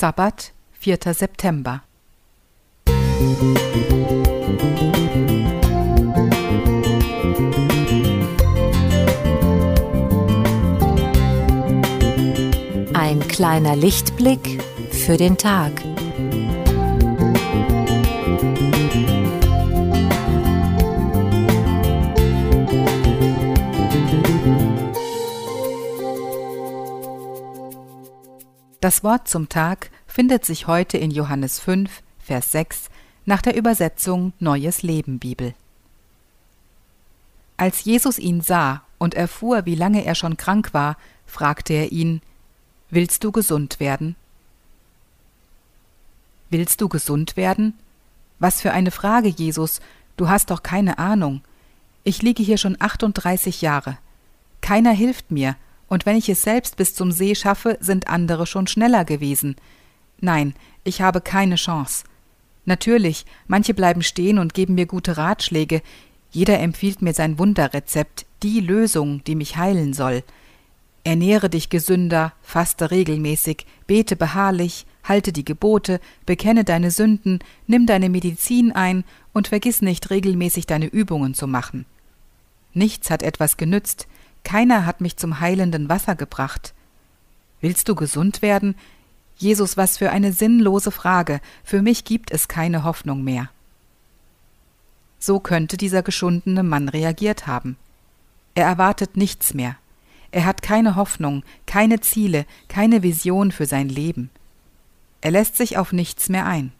Sabbat, 4. September. Ein kleiner Lichtblick für den Tag. Das Wort zum Tag findet sich heute in Johannes 5, Vers 6 nach der Übersetzung Neues Leben Bibel. Als Jesus ihn sah und erfuhr, wie lange er schon krank war, fragte er ihn, Willst du gesund werden? Willst du gesund werden? Was für eine Frage, Jesus, du hast doch keine Ahnung. Ich liege hier schon 38 Jahre. Keiner hilft mir, und wenn ich es selbst bis zum See schaffe, sind andere schon schneller gewesen. Nein, ich habe keine Chance. Natürlich, manche bleiben stehen und geben mir gute Ratschläge, jeder empfiehlt mir sein Wunderrezept, die Lösung, die mich heilen soll. Ernähre dich gesünder, faste regelmäßig, bete beharrlich, halte die Gebote, bekenne deine Sünden, nimm deine Medizin ein und vergiss nicht regelmäßig deine Übungen zu machen. Nichts hat etwas genützt, keiner hat mich zum heilenden Wasser gebracht. Willst du gesund werden? Jesus, was für eine sinnlose Frage. Für mich gibt es keine Hoffnung mehr. So könnte dieser geschundene Mann reagiert haben. Er erwartet nichts mehr. Er hat keine Hoffnung, keine Ziele, keine Vision für sein Leben. Er lässt sich auf nichts mehr ein.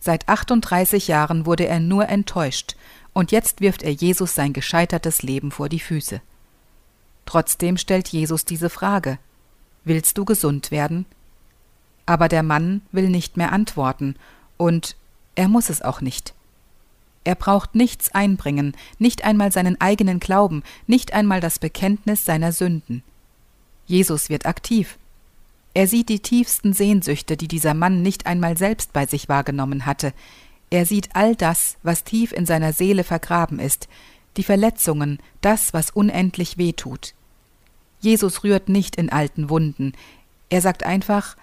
Seit 38 Jahren wurde er nur enttäuscht, und jetzt wirft er Jesus sein gescheitertes Leben vor die Füße. Trotzdem stellt Jesus diese Frage Willst du gesund werden? Aber der Mann will nicht mehr antworten, und er muss es auch nicht. Er braucht nichts einbringen, nicht einmal seinen eigenen Glauben, nicht einmal das Bekenntnis seiner Sünden. Jesus wird aktiv. Er sieht die tiefsten Sehnsüchte, die dieser Mann nicht einmal selbst bei sich wahrgenommen hatte. Er sieht all das, was tief in seiner Seele vergraben ist, die Verletzungen, das, was unendlich weh tut. Jesus rührt nicht in alten Wunden. Er sagt einfach,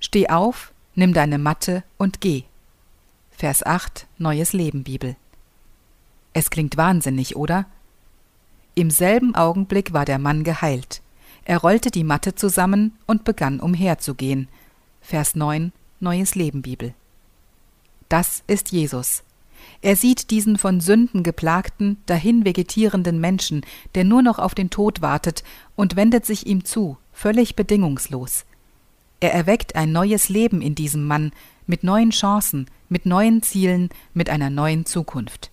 Steh auf, nimm deine Matte und geh. Vers 8, Neues Leben Bibel. Es klingt wahnsinnig, oder? Im selben Augenblick war der Mann geheilt. Er rollte die Matte zusammen und begann umherzugehen. Vers 9, Neues Leben Bibel. Das ist Jesus. Er sieht diesen von Sünden geplagten, dahin vegetierenden Menschen, der nur noch auf den Tod wartet, und wendet sich ihm zu, völlig bedingungslos. Er erweckt ein neues Leben in diesem Mann, mit neuen Chancen, mit neuen Zielen, mit einer neuen Zukunft.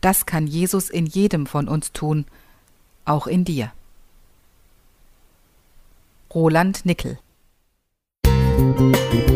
Das kann Jesus in jedem von uns tun, auch in dir. Roland Nickel Musik